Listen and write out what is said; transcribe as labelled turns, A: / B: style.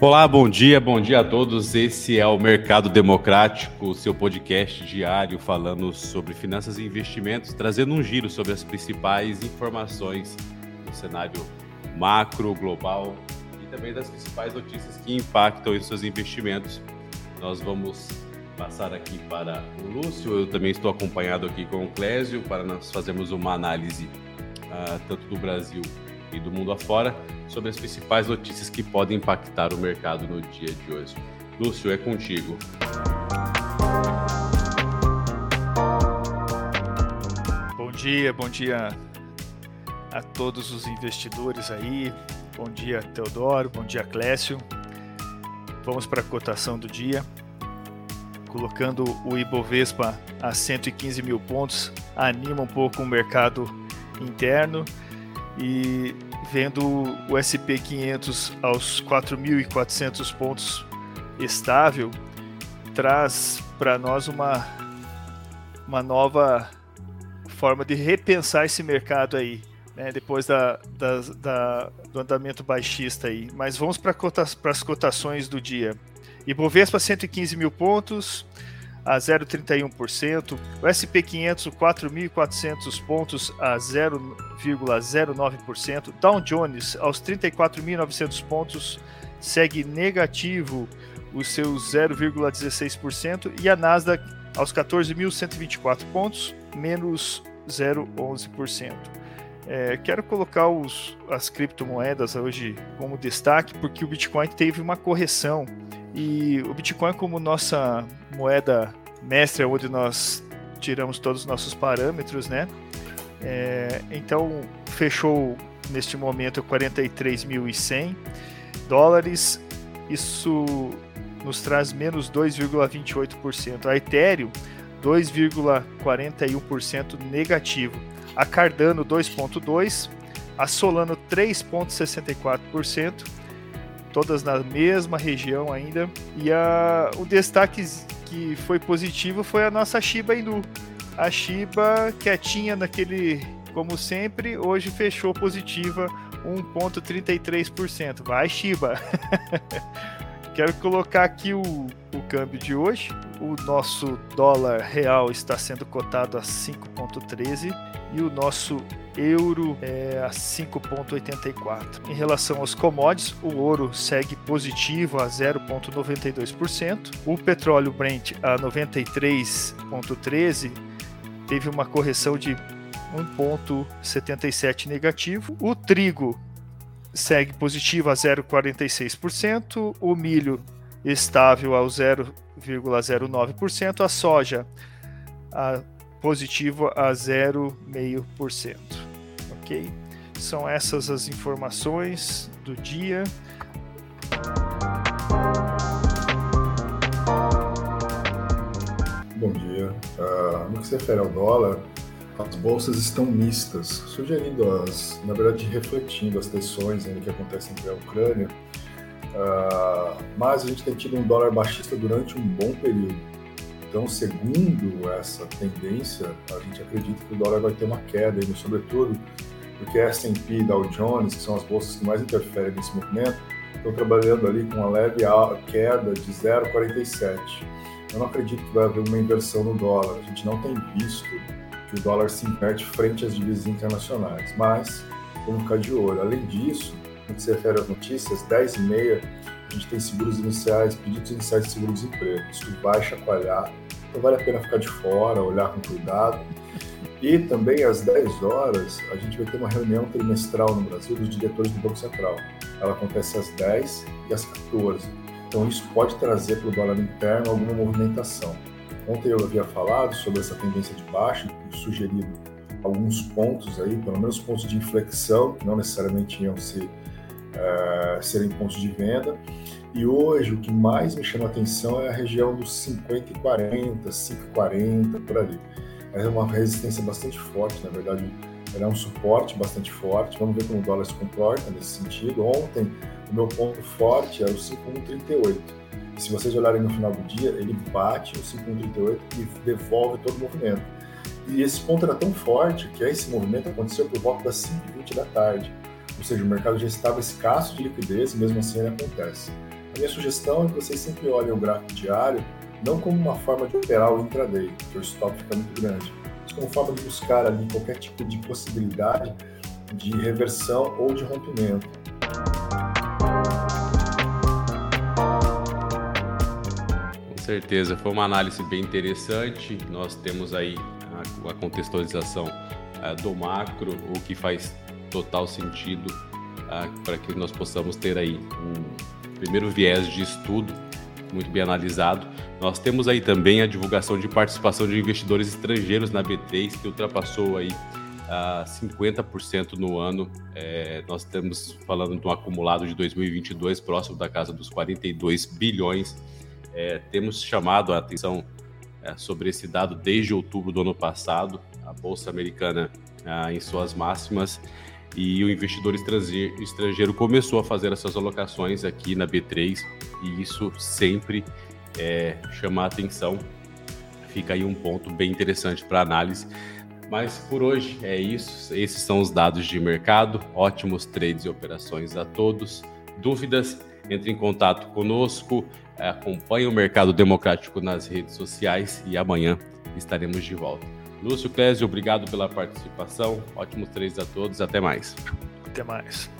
A: Olá, bom dia, bom dia a todos. Esse é o Mercado Democrático, seu podcast diário falando sobre finanças e investimentos, trazendo um giro sobre as principais informações do cenário macro, global e também das principais notícias que impactam os seus investimentos. Nós vamos passar aqui para o Lúcio, eu também estou acompanhado aqui com o Clésio para nós fazermos uma análise uh, tanto do Brasil e do mundo afora sobre as principais notícias que podem impactar o mercado no dia de hoje. Lúcio, é contigo.
B: Bom dia, bom dia a todos os investidores aí. Bom dia, Teodoro. Bom dia, Clécio. Vamos para a cotação do dia. Colocando o Ibovespa a 115 mil pontos, anima um pouco o mercado interno e vendo o SP 500 aos 4.400 pontos estável, traz para nós uma, uma nova forma de repensar esse mercado aí, né, depois da, da, da, do andamento baixista aí. Mas vamos para cota, as cotações do dia. Ibovespa 115 mil pontos, a 0,31%, o SP500 4.400 pontos a 0,09%, Dow Jones aos 34.900 pontos segue negativo os seus 0,16% e a Nasdaq aos 14.124 pontos, menos 0,11%. É, quero colocar os, as criptomoedas hoje como destaque porque o Bitcoin teve uma correção e o Bitcoin, como nossa moeda mestra, onde nós tiramos todos os nossos parâmetros, né? É, então, fechou neste momento 43.100 dólares. Isso nos traz menos 2,28%. A Ethereum, 2,41% negativo. A Cardano, 2,2%. A Solano, 3,64% todas na mesma região ainda. E a, o destaque que foi positivo foi a nossa Shiba Inu. A Shiba quietinha naquele, como sempre, hoje fechou positiva 1,33%. Vai, Shiba! Quero colocar aqui o, o câmbio de hoje. O nosso dólar real está sendo cotado a 5,13 e o nosso euro é a 5,84. Em relação aos commodities, o ouro segue positivo a 0,92%, o petróleo Brent a 93,13 teve uma correção de 1,77 negativo, o trigo segue positivo a 0,46%, o milho estável ao 0,09%, a soja a positivo a 0,5% ok? São essas as informações do dia.
C: Bom dia. Uh, no que se refere ao dólar, as bolsas estão mistas, sugerindo as, na verdade, refletindo as tensões ainda que acontecem entre a Ucrânia. Uh, mas a gente tem tido um dólar baixista durante um bom período. Então, segundo essa tendência, a gente acredita que o dólar vai ter uma queda, ainda, sobretudo porque S&P e Dow Jones, que são as bolsas que mais interferem nesse movimento, estão trabalhando ali com uma leve queda de 0,47. Eu não acredito que vai haver uma inversão no dólar. A gente não tem visto que o dólar se inverte frente às divisas internacionais, mas vamos ficar de olho. Além disso, no que se refere às notícias, 10 e meia, a gente tem seguros iniciais, pedidos iniciais de seguro-desemprego. Isso vai chacoalhar, então vale a pena ficar de fora, olhar com cuidado. E também às 10 horas, a gente vai ter uma reunião trimestral no Brasil dos diretores do Banco Central. Ela acontece às 10 e às 14. Então isso pode trazer para o dólar interno alguma movimentação. Ontem eu havia falado sobre essa tendência de baixa e sugerido alguns pontos aí, pelo menos pontos de inflexão, que não necessariamente iam ser, uh, serem pontos de venda. E hoje o que mais me chama atenção é a região dos 50 e 40, 5,40 por ali é uma resistência bastante forte, na verdade, ela é um suporte bastante forte. Vamos ver como o dólar se comporta nesse sentido. Ontem, o meu ponto forte era o 5,138. E se vocês olharem no final do dia, ele bate o 5,138 e devolve todo o movimento. E esse ponto era tão forte que esse movimento aconteceu por volta das 5h20 da tarde. Ou seja, o mercado já estava escasso de liquidez e mesmo assim ele acontece. A minha sugestão é que vocês sempre olhem o gráfico diário não como uma forma de operar o intraday, porque o stop fica muito grande, mas como forma de buscar ali qualquer tipo de possibilidade de reversão ou de rompimento.
A: Certeza, foi uma análise bem interessante. Nós temos aí a, a contextualização uh, do macro, o que faz total sentido uh, para que nós possamos ter aí um primeiro viés de estudo muito bem analisado. Nós temos aí também a divulgação de participação de investidores estrangeiros na B3, que ultrapassou aí a 50% no ano. É, nós estamos falando de um acumulado de 2022 próximo da casa dos 42 bilhões. É, temos chamado a atenção é, sobre esse dado desde outubro do ano passado. A Bolsa Americana ah, em suas máximas e o investidor estrangeiro começou a fazer essas alocações aqui na B3 e isso sempre é, chama a atenção. Fica aí um ponto bem interessante para análise. Mas por hoje é isso. Esses são os dados de mercado. Ótimos trades e operações a todos. Dúvidas? Entre em contato conosco. Acompanhe o Mercado Democrático nas redes sociais e amanhã estaremos de volta. Lúcio Clésio, obrigado pela participação. Ótimos três a todos. Até mais.
B: Até mais.